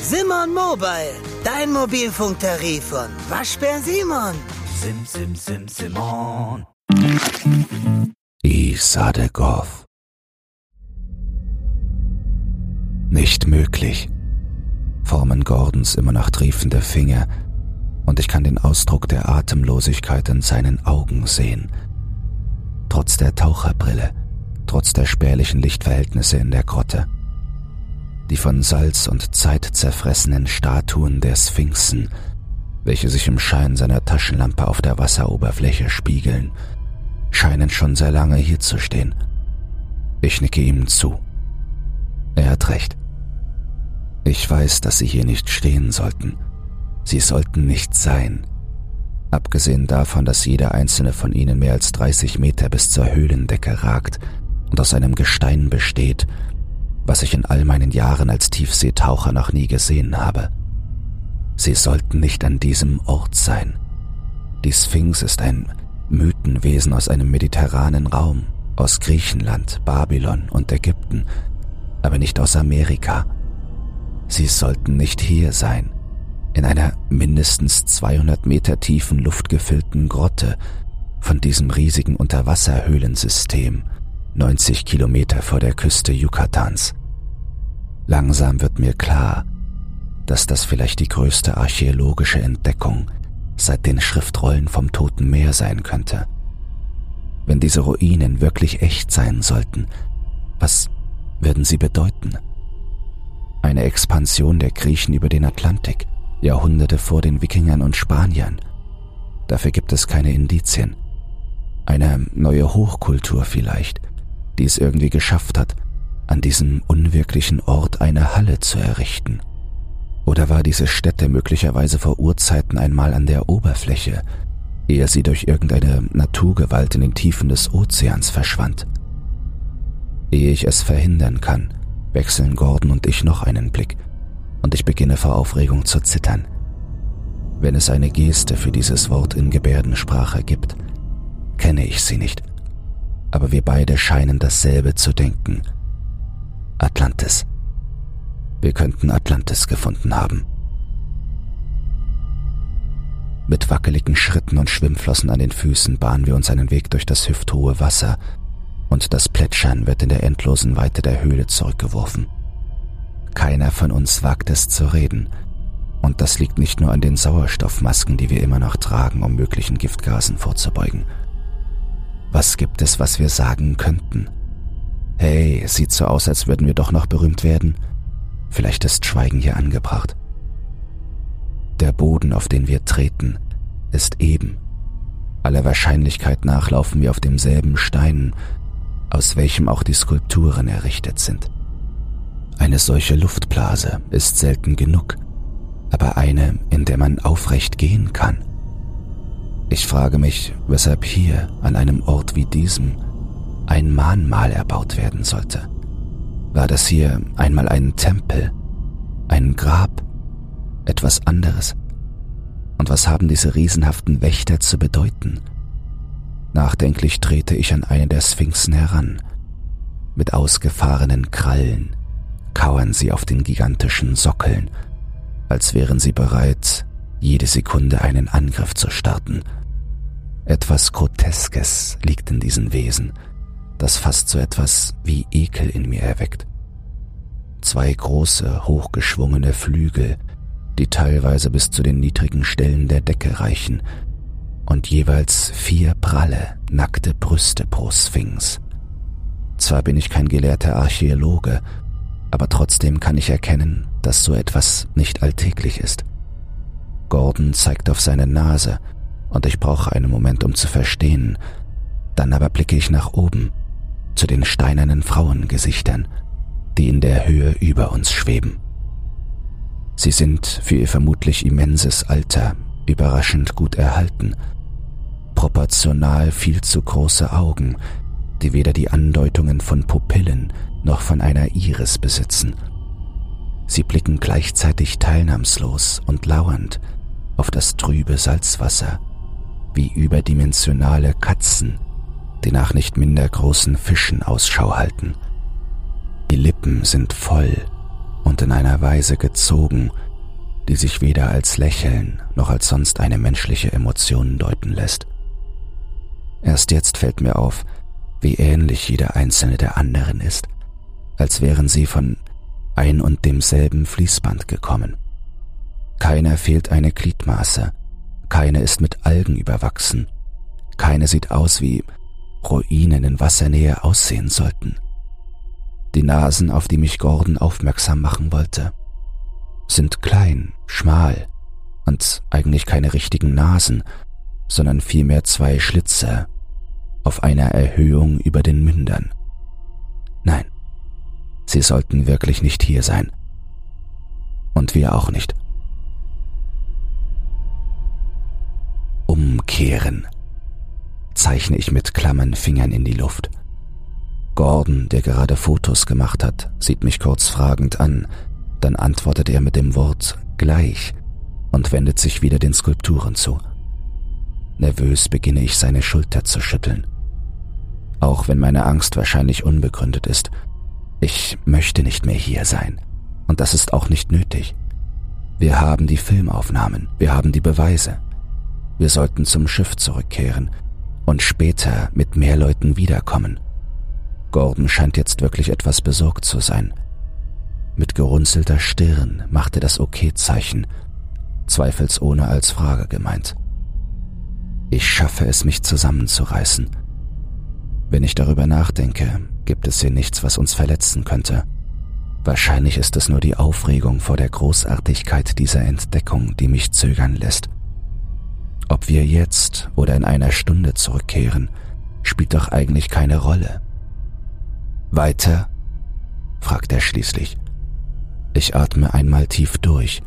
Simon Mobile, dein Mobilfunktarif von Waschbär Simon. Sim, sim, sim, Simon. Isade Goth. Nicht möglich. Formen Gordons immer noch triefende Finger, und ich kann den Ausdruck der Atemlosigkeit in seinen Augen sehen. Trotz der Taucherbrille, trotz der spärlichen Lichtverhältnisse in der Grotte. Die von Salz und Zeit zerfressenen Statuen der Sphinxen, welche sich im Schein seiner Taschenlampe auf der Wasseroberfläche spiegeln, scheinen schon sehr lange hier zu stehen. Ich nicke ihm zu. Er hat recht. Ich weiß, dass sie hier nicht stehen sollten. Sie sollten nicht sein. Abgesehen davon, dass jeder einzelne von ihnen mehr als 30 Meter bis zur Höhlendecke ragt und aus einem Gestein besteht, was ich in all meinen Jahren als Tiefseetaucher noch nie gesehen habe. Sie sollten nicht an diesem Ort sein. Die Sphinx ist ein Mythenwesen aus einem mediterranen Raum, aus Griechenland, Babylon und Ägypten, aber nicht aus Amerika. Sie sollten nicht hier sein, in einer mindestens 200 Meter tiefen luftgefüllten Grotte von diesem riesigen Unterwasserhöhlensystem, 90 Kilometer vor der Küste Yucatans. Langsam wird mir klar, dass das vielleicht die größte archäologische Entdeckung seit den Schriftrollen vom Toten Meer sein könnte. Wenn diese Ruinen wirklich echt sein sollten, was würden sie bedeuten? Eine Expansion der Griechen über den Atlantik, Jahrhunderte vor den Wikingern und Spaniern. Dafür gibt es keine Indizien. Eine neue Hochkultur vielleicht, die es irgendwie geschafft hat, an diesem unwirklichen Ort eine Halle zu errichten. Oder war diese Stätte möglicherweise vor Urzeiten einmal an der Oberfläche, ehe sie durch irgendeine Naturgewalt in den Tiefen des Ozeans verschwand? Ehe ich es verhindern kann, wechseln Gordon und ich noch einen Blick, und ich beginne vor Aufregung zu zittern. Wenn es eine Geste für dieses Wort in Gebärdensprache gibt, kenne ich sie nicht, aber wir beide scheinen dasselbe zu denken. Atlantis. Wir könnten Atlantis gefunden haben. Mit wackeligen Schritten und Schwimmflossen an den Füßen bahnen wir uns einen Weg durch das hüfthohe Wasser, und das Plätschern wird in der endlosen Weite der Höhle zurückgeworfen. Keiner von uns wagt es zu reden, und das liegt nicht nur an den Sauerstoffmasken, die wir immer noch tragen, um möglichen Giftgasen vorzubeugen. Was gibt es, was wir sagen könnten? Hey, es sieht so aus, als würden wir doch noch berühmt werden. Vielleicht ist Schweigen hier angebracht. Der Boden, auf den wir treten, ist eben. Aller Wahrscheinlichkeit nach laufen wir auf demselben Stein, aus welchem auch die Skulpturen errichtet sind. Eine solche Luftblase ist selten genug, aber eine, in der man aufrecht gehen kann. Ich frage mich, weshalb hier, an einem Ort wie diesem, ein Mahnmal erbaut werden sollte. War das hier einmal ein Tempel, ein Grab, etwas anderes? Und was haben diese riesenhaften Wächter zu bedeuten? Nachdenklich trete ich an eine der Sphinxen heran. Mit ausgefahrenen Krallen kauern sie auf den gigantischen Sockeln, als wären sie bereit, jede Sekunde einen Angriff zu starten. Etwas Groteskes liegt in diesen Wesen, das fast so etwas wie Ekel in mir erweckt. Zwei große, hochgeschwungene Flügel, die teilweise bis zu den niedrigen Stellen der Decke reichen, und jeweils vier pralle, nackte Brüste pro Sphinx. Zwar bin ich kein gelehrter Archäologe, aber trotzdem kann ich erkennen, dass so etwas nicht alltäglich ist. Gordon zeigt auf seine Nase, und ich brauche einen Moment, um zu verstehen. Dann aber blicke ich nach oben zu den steinernen Frauengesichtern, die in der Höhe über uns schweben. Sie sind für ihr vermutlich immenses Alter überraschend gut erhalten, proportional viel zu große Augen, die weder die Andeutungen von Pupillen noch von einer Iris besitzen. Sie blicken gleichzeitig teilnahmslos und lauernd auf das trübe Salzwasser, wie überdimensionale Katzen, die nach nicht minder großen Fischen Ausschau halten. Die Lippen sind voll und in einer Weise gezogen, die sich weder als Lächeln noch als sonst eine menschliche Emotion deuten lässt. Erst jetzt fällt mir auf, wie ähnlich jeder einzelne der anderen ist, als wären sie von ein und demselben Fließband gekommen. Keiner fehlt eine Gliedmaße, keine ist mit Algen überwachsen, keine sieht aus wie Ruinen in Wassernähe aussehen sollten. Die Nasen, auf die mich Gordon aufmerksam machen wollte, sind klein, schmal und eigentlich keine richtigen Nasen, sondern vielmehr zwei Schlitze auf einer Erhöhung über den Mündern. Nein, sie sollten wirklich nicht hier sein. Und wir auch nicht. Umkehren zeichne ich mit klammen Fingern in die Luft. Gordon, der gerade Fotos gemacht hat, sieht mich kurz fragend an, dann antwortet er mit dem Wort gleich und wendet sich wieder den Skulpturen zu. Nervös beginne ich seine Schulter zu schütteln. Auch wenn meine Angst wahrscheinlich unbegründet ist, ich möchte nicht mehr hier sein. Und das ist auch nicht nötig. Wir haben die Filmaufnahmen, wir haben die Beweise. Wir sollten zum Schiff zurückkehren und später mit mehr Leuten wiederkommen. Gordon scheint jetzt wirklich etwas besorgt zu sein. Mit gerunzelter Stirn machte das Okay-Zeichen, zweifelsohne als Frage gemeint. Ich schaffe es, mich zusammenzureißen. Wenn ich darüber nachdenke, gibt es hier nichts, was uns verletzen könnte. Wahrscheinlich ist es nur die Aufregung vor der Großartigkeit dieser Entdeckung, die mich zögern lässt. Ob wir jetzt oder in einer Stunde zurückkehren, spielt doch eigentlich keine Rolle. Weiter? fragt er schließlich. Ich atme einmal tief durch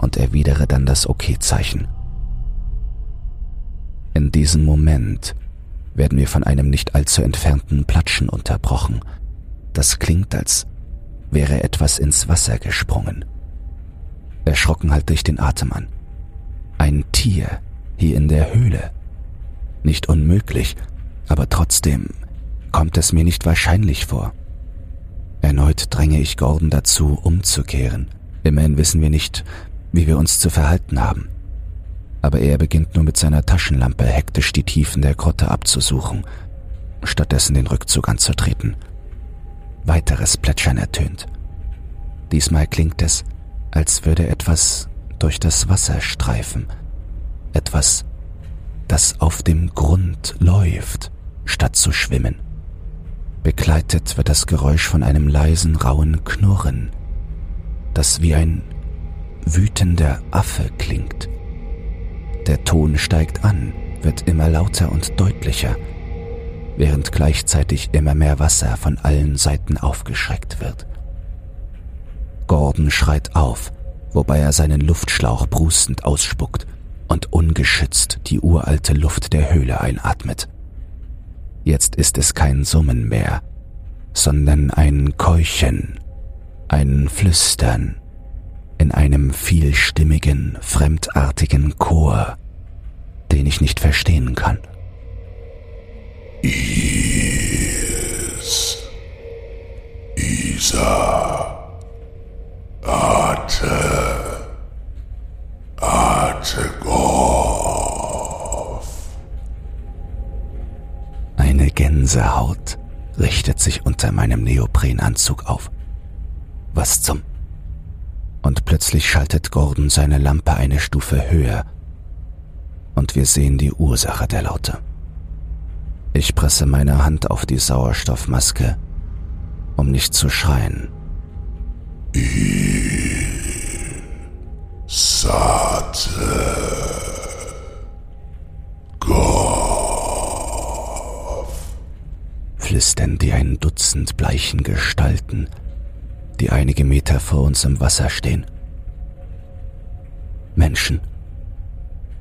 und erwidere dann das Okay-Zeichen. In diesem Moment werden wir von einem nicht allzu entfernten Platschen unterbrochen. Das klingt, als wäre etwas ins Wasser gesprungen. Erschrocken halte ich den Atem an. Ein Tier hier in der Höhle. Nicht unmöglich, aber trotzdem kommt es mir nicht wahrscheinlich vor. Erneut dränge ich Gordon dazu, umzukehren. Immerhin wissen wir nicht, wie wir uns zu verhalten haben. Aber er beginnt nur mit seiner Taschenlampe hektisch die Tiefen der Grotte abzusuchen, stattdessen den Rückzug anzutreten. Weiteres Plätschern ertönt. Diesmal klingt es, als würde etwas durch das Wasser streifen – etwas, das auf dem Grund läuft, statt zu schwimmen. Begleitet wird das Geräusch von einem leisen, rauen Knurren, das wie ein wütender Affe klingt. Der Ton steigt an, wird immer lauter und deutlicher, während gleichzeitig immer mehr Wasser von allen Seiten aufgeschreckt wird. Gordon schreit auf, wobei er seinen Luftschlauch brustend ausspuckt und ungeschützt die uralte Luft der Höhle einatmet. Jetzt ist es kein Summen mehr, sondern ein Keuchen, ein Flüstern in einem vielstimmigen, fremdartigen Chor, den ich nicht verstehen kann. Is, Isa, richtet sich unter meinem Neoprenanzug auf. Was zum? Und plötzlich schaltet Gordon seine Lampe eine Stufe höher und wir sehen die Ursache der Laute. Ich presse meine Hand auf die Sauerstoffmaske, um nicht zu schreien. Sate Goff. Flüstern die ein Dutzend bleichen Gestalten, die einige Meter vor uns im Wasser stehen. Menschen.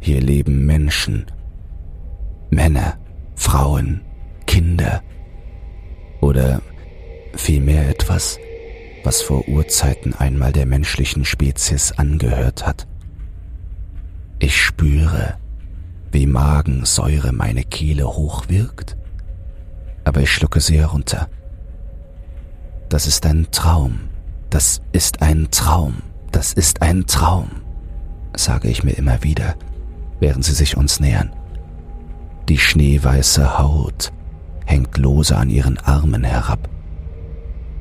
Hier leben Menschen. Männer, Frauen, Kinder. Oder vielmehr etwas, was vor Urzeiten einmal der menschlichen Spezies angehört hat. Ich spüre, wie Magensäure meine Kehle hochwirkt, aber ich schlucke sie herunter. Das ist ein Traum, Das ist ein Traum, das ist ein Traum, sage ich mir immer wieder, während sie sich uns nähern. Die schneeweiße Haut hängt lose an ihren Armen herab.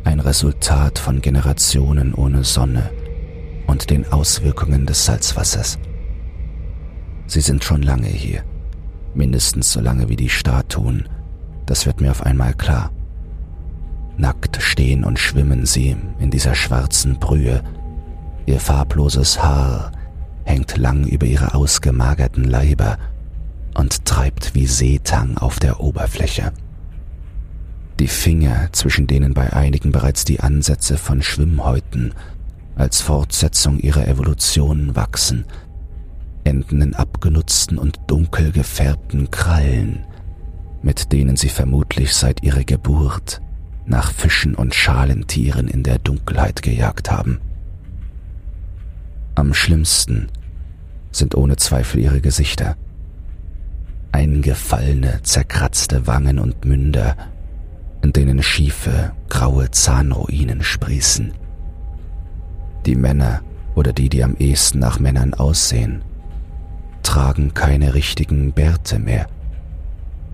Ein Resultat von Generationen ohne Sonne und den Auswirkungen des Salzwassers. Sie sind schon lange hier, mindestens so lange wie die Statuen, das wird mir auf einmal klar. Nackt stehen und schwimmen sie in dieser schwarzen Brühe. Ihr farbloses Haar hängt lang über ihre ausgemagerten Leiber und treibt wie Seetang auf der Oberfläche. Die Finger, zwischen denen bei einigen bereits die Ansätze von Schwimmhäuten als Fortsetzung ihrer Evolution wachsen, enden in abgenutzten und dunkel gefärbten Krallen, mit denen sie vermutlich seit ihrer Geburt nach Fischen und Schalentieren in der Dunkelheit gejagt haben. Am schlimmsten sind ohne Zweifel ihre Gesichter. Eingefallene, zerkratzte Wangen und Münder, in denen schiefe, graue Zahnruinen sprießen. Die Männer oder die, die am ehesten nach Männern aussehen, tragen keine richtigen Bärte mehr.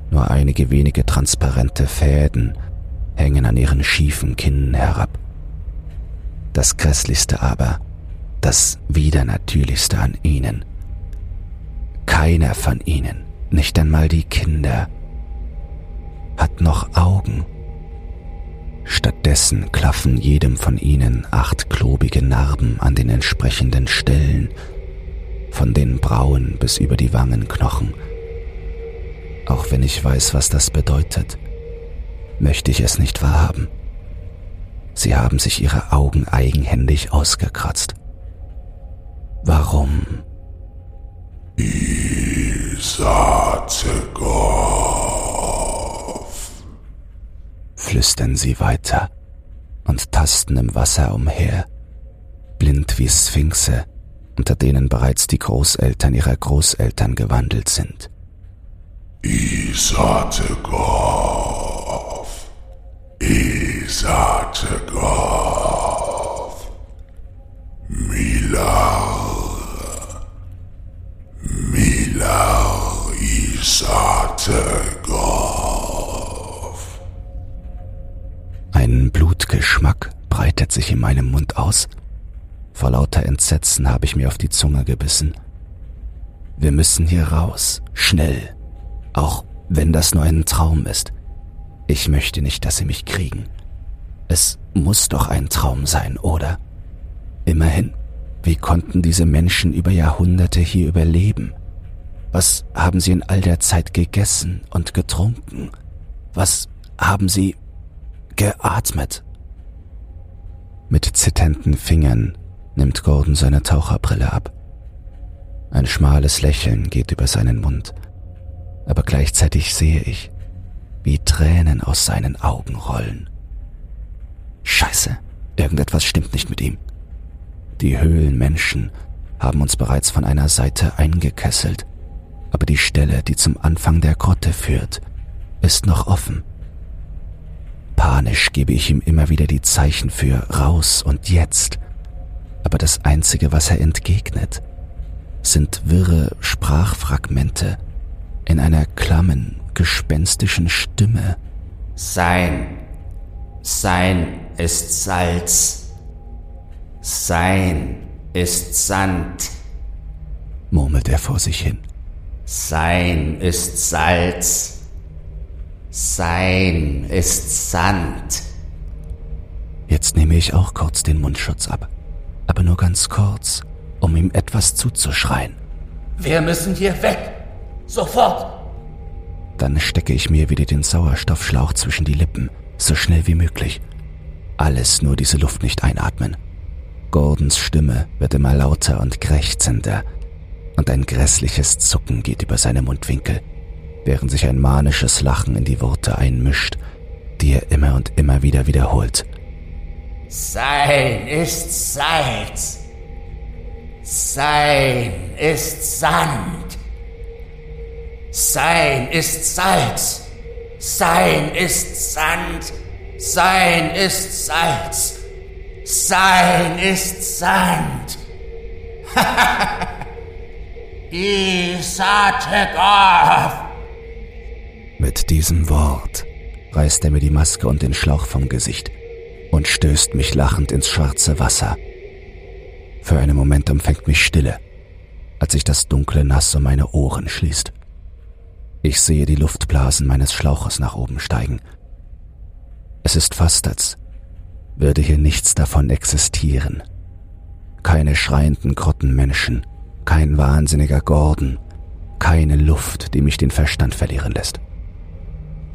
Nur einige wenige transparente Fäden hängen an ihren schiefen Kinnen herab. Das Grässlichste aber, das Widernatürlichste an ihnen. Keiner von ihnen, nicht einmal die Kinder, hat noch Augen. Stattdessen klaffen jedem von ihnen acht klobige Narben an den entsprechenden Stellen, von den Brauen bis über die Wangenknochen. Auch wenn ich weiß, was das bedeutet, möchte ich es nicht wahrhaben. Sie haben sich ihre Augen eigenhändig ausgekratzt. Warum? Isatekov. flüstern sie weiter und tasten im Wasser umher, blind wie Sphinxe, unter denen bereits die Großeltern ihrer Großeltern gewandelt sind. Isatekov. Isatekov. Milar. Milar Isatekov. Ein Blutgeschmack breitet sich in meinem Mund aus. Vor lauter Entsetzen habe ich mir auf die Zunge gebissen. Wir müssen hier raus, schnell, auch wenn das nur ein Traum ist. Ich möchte nicht, dass sie mich kriegen. Es muss doch ein Traum sein, oder? Immerhin, wie konnten diese Menschen über Jahrhunderte hier überleben? Was haben sie in all der Zeit gegessen und getrunken? Was haben sie geatmet? Mit zitternden Fingern nimmt Gordon seine Taucherbrille ab. Ein schmales Lächeln geht über seinen Mund, aber gleichzeitig sehe ich, wie Tränen aus seinen Augen rollen. Scheiße, irgendetwas stimmt nicht mit ihm. Die Höhlenmenschen haben uns bereits von einer Seite eingekesselt, aber die Stelle, die zum Anfang der Grotte führt, ist noch offen. Panisch gebe ich ihm immer wieder die Zeichen für raus und jetzt, aber das Einzige, was er entgegnet, sind wirre Sprachfragmente in einer klammen, gespenstischen Stimme. Sein, sein ist Salz. Sein ist Sand. murmelt er vor sich hin. Sein ist Salz. Sein ist Sand. Jetzt nehme ich auch kurz den Mundschutz ab, aber nur ganz kurz, um ihm etwas zuzuschreien. Wir müssen hier weg. Sofort. Dann stecke ich mir wieder den Sauerstoffschlauch zwischen die Lippen, so schnell wie möglich. Alles nur diese Luft nicht einatmen. Gordons Stimme wird immer lauter und krächzender, und ein grässliches Zucken geht über seine Mundwinkel, während sich ein manisches Lachen in die Worte einmischt, die er immer und immer wieder wiederholt. Sein ist Salz. Sein ist Sand. Sein ist Salz. Sein ist Sand. Sein ist Salz. Sein ist Sand. Isategov. Mit diesem Wort reißt er mir die Maske und den Schlauch vom Gesicht und stößt mich lachend ins schwarze Wasser. Für einen Moment umfängt mich Stille, als sich das dunkle Nass um meine Ohren schließt. Ich sehe die Luftblasen meines Schlauches nach oben steigen. Es ist fast, als würde hier nichts davon existieren. Keine schreienden Grottenmenschen, kein wahnsinniger Gordon, keine Luft, die mich den Verstand verlieren lässt.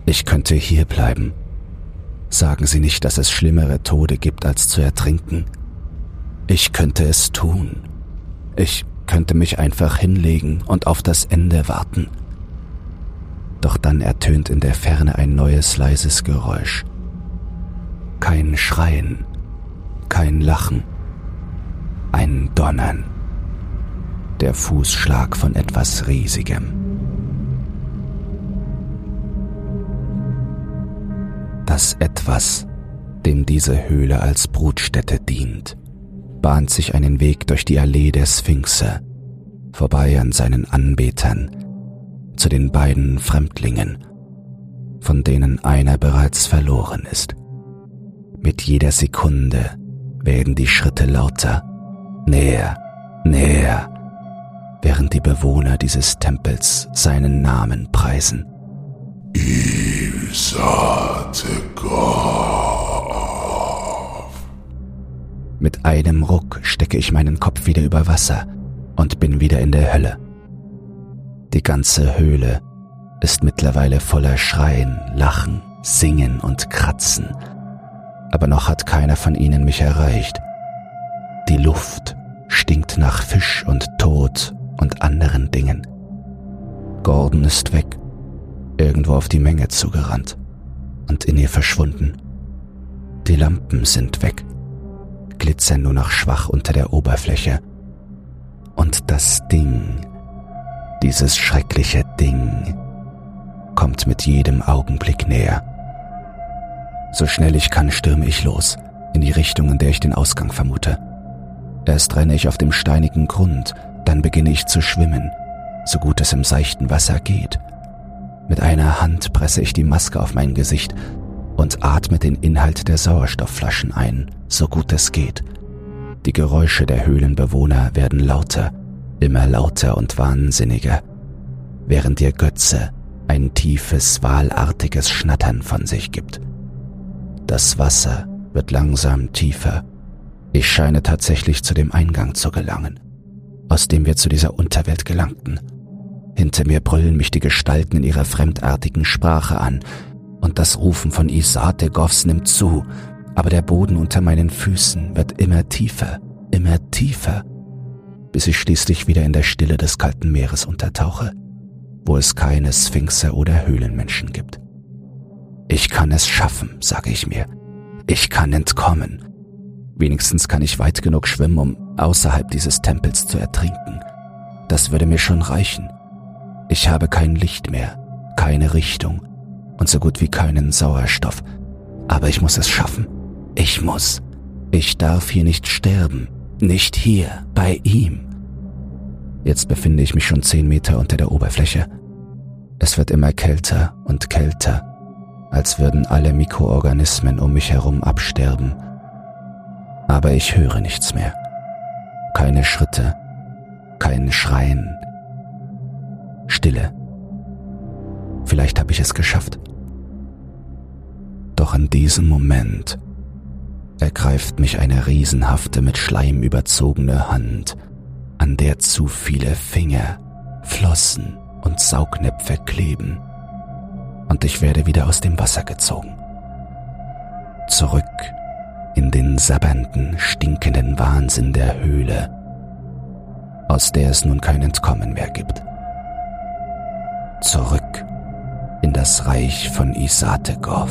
Ich könnte hier bleiben. Sagen Sie nicht, dass es schlimmere Tode gibt, als zu ertrinken. Ich könnte es tun. Ich könnte mich einfach hinlegen und auf das Ende warten. Doch dann ertönt in der Ferne ein neues leises Geräusch. Kein Schreien, kein Lachen, ein Donnern. Der Fußschlag von etwas Riesigem. Das Etwas, dem diese Höhle als Brutstätte dient, bahnt sich einen Weg durch die Allee der Sphinxe, vorbei an seinen Anbetern, zu den beiden Fremdlingen, von denen einer bereits verloren ist. Mit jeder Sekunde werden die Schritte lauter, näher, näher, während die Bewohner dieses Tempels seinen Namen preisen. Mit einem Ruck stecke ich meinen Kopf wieder über Wasser und bin wieder in der Hölle. Die ganze Höhle ist mittlerweile voller Schreien, Lachen, Singen und Kratzen, aber noch hat keiner von ihnen mich erreicht. Die Luft stinkt nach Fisch und Tod und anderen Dingen. Gordon ist weg, irgendwo auf die Menge zugerannt und in ihr verschwunden. Die Lampen sind weg, glitzern nur noch schwach unter der Oberfläche. Und das Ding, dieses schreckliche Ding, kommt mit jedem Augenblick näher. So schnell ich kann, stürme ich los, in die Richtung, in der ich den Ausgang vermute. Erst renne ich auf dem steinigen Grund, dann beginne ich zu schwimmen, so gut es im seichten Wasser geht. Mit einer Hand presse ich die Maske auf mein Gesicht und atme den Inhalt der Sauerstoffflaschen ein, so gut es geht. Die Geräusche der Höhlenbewohner werden lauter, immer lauter und wahnsinniger, während ihr Götze ein tiefes, wahlartiges Schnattern von sich gibt. Das Wasser wird langsam tiefer. Ich scheine tatsächlich zu dem Eingang zu gelangen, aus dem wir zu dieser Unterwelt gelangten. Hinter mir brüllen mich die Gestalten in ihrer fremdartigen Sprache an, und das Rufen von Isategovs nimmt zu, aber der Boden unter meinen Füßen wird immer tiefer, immer tiefer, bis ich schließlich wieder in der Stille des kalten Meeres untertauche, wo es keine Sphinxe oder Höhlenmenschen gibt. Ich kann es schaffen, sage ich mir. Ich kann entkommen. Wenigstens kann ich weit genug schwimmen, um außerhalb dieses Tempels zu ertrinken. Das würde mir schon reichen. Ich habe kein Licht mehr, keine Richtung und so gut wie keinen Sauerstoff. Aber ich muss es schaffen. Ich muss. Ich darf hier nicht sterben. Nicht hier, bei ihm. Jetzt befinde ich mich schon zehn Meter unter der Oberfläche. Es wird immer kälter und kälter, als würden alle Mikroorganismen um mich herum absterben. Aber ich höre nichts mehr. Keine Schritte, kein Schreien, Stille. Vielleicht habe ich es geschafft. Doch in diesem Moment ergreift mich eine riesenhafte, mit Schleim überzogene Hand, an der zu viele Finger, Flossen und Saugnäpfe kleben. Und ich werde wieder aus dem Wasser gezogen. Zurück in den sabbernden, stinkenden Wahnsinn der Höhle, aus der es nun kein Entkommen mehr gibt zurück in das Reich von Isategov.